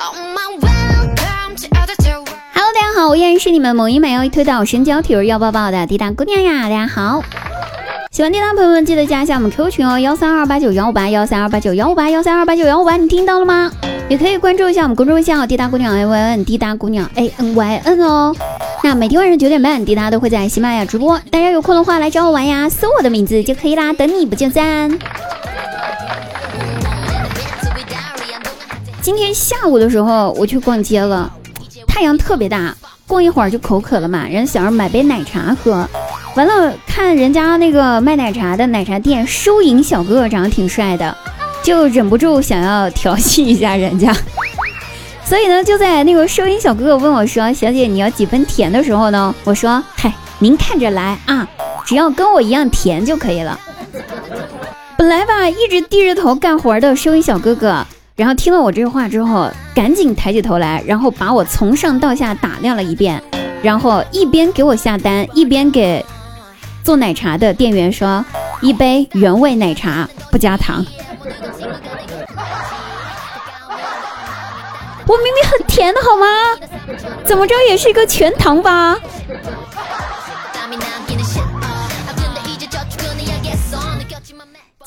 Hello，大家好，我依然是你们萌音美腰一推倒神娇体儿要抱抱的滴答姑娘呀！大家好，喜欢滴答朋友们记得加一下我们 Q 群哦，幺三二八九幺五八幺三二八九幺五八幺三二八九幺五八，你听到了吗？也可以关注一下我们公众微信号滴答姑娘 A Y N 滴答姑娘 A N Y N 哦。那每天晚上九点半，滴答都会在喜马拉雅直播，大家有空的话来找我玩呀，搜我的名字就可以啦，等你不见赞。今天下午的时候我去逛街了，太阳特别大，逛一会儿就口渴了嘛，人想着买杯奶茶喝，完了看人家那个卖奶茶的奶茶店收银小哥哥长得挺帅的，就忍不住想要调戏一下人家，所以呢就在那个收银小哥哥问我说：“小姐你要几分甜的时候呢？”我说：“嗨，您看着来啊，只要跟我一样甜就可以了。”本来吧一直低着头干活的收银小哥哥。然后听了我这话之后，赶紧抬起头来，然后把我从上到下打量了一遍，然后一边给我下单，一边给做奶茶的店员说：“一杯原味奶茶，不加糖。”我明明很甜的好吗？怎么着也是一个全糖吧？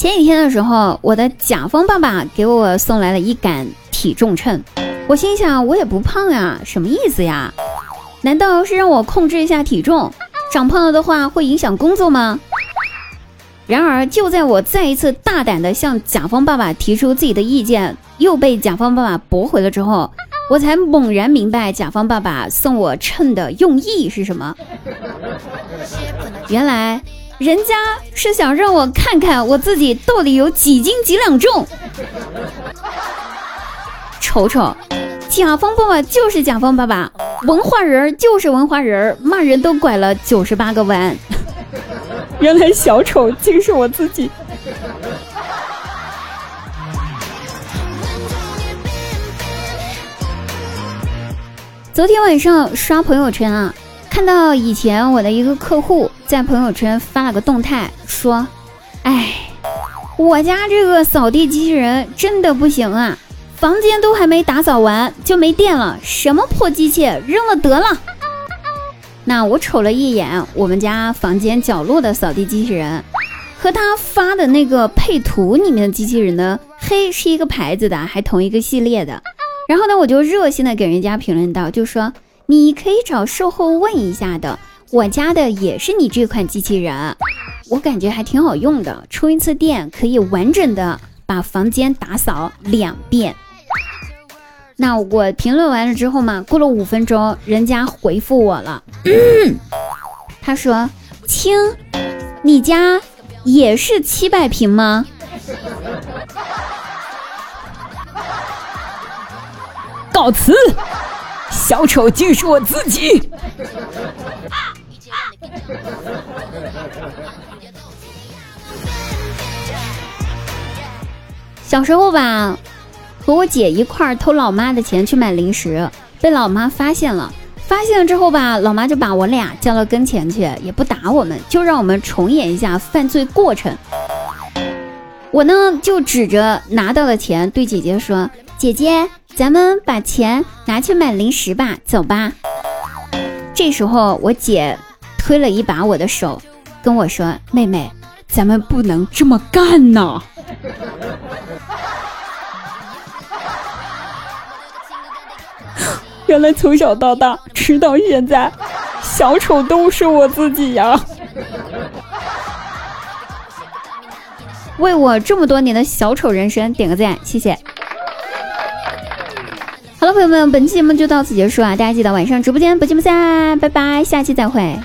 前几天的时候，我的甲方爸爸给我送来了一杆体重秤，我心想我也不胖呀，什么意思呀？难道是让我控制一下体重？长胖了的话会影响工作吗？然而就在我再一次大胆的向甲方爸爸提出自己的意见，又被甲方爸爸驳回了之后，我才猛然明白甲方爸爸送我秤的用意是什么。原来。人家是想让我看看我自己到底有几斤几两重，瞅瞅，甲方爸爸就是甲方爸爸，文化人就是文化人，骂人都拐了九十八个弯。原来小丑竟是我自己。昨天晚上刷朋友圈啊。看到以前我的一个客户在朋友圈发了个动态，说：“哎，我家这个扫地机器人真的不行啊，房间都还没打扫完就没电了，什么破机器，扔了得了。”那我瞅了一眼我们家房间角落的扫地机器人，和他发的那个配图里面的机器人呢，嘿是一个牌子的，还同一个系列的。然后呢，我就热心的给人家评论道，就说。你可以找售后问一下的，我家的也是你这款机器人，我感觉还挺好用的，充一次电可以完整的把房间打扫两遍。那我评论完了之后嘛，过了五分钟，人家回复我了，嗯他说：“亲，你家也是七百平吗？”告辞。小丑竟是我自己。小时候吧，和我姐一块儿偷老妈的钱去买零食，被老妈发现了。发现了之后吧，老妈就把我俩叫到跟前去，也不打我们，就让我们重演一下犯罪过程。我呢，就指着拿到的钱对姐姐说：“姐姐。”咱们把钱拿去买零食吧，走吧。这时候我姐推了一把我的手，跟我说：“妹妹，咱们不能这么干呐。”原来从小到大，直到现在，小丑都是我自己呀！为我这么多年的小丑人生点个赞，谢谢。好了，朋友们，本期节目就到此结束啊！大家记得晚上直播间不见不散，拜拜，下期再会。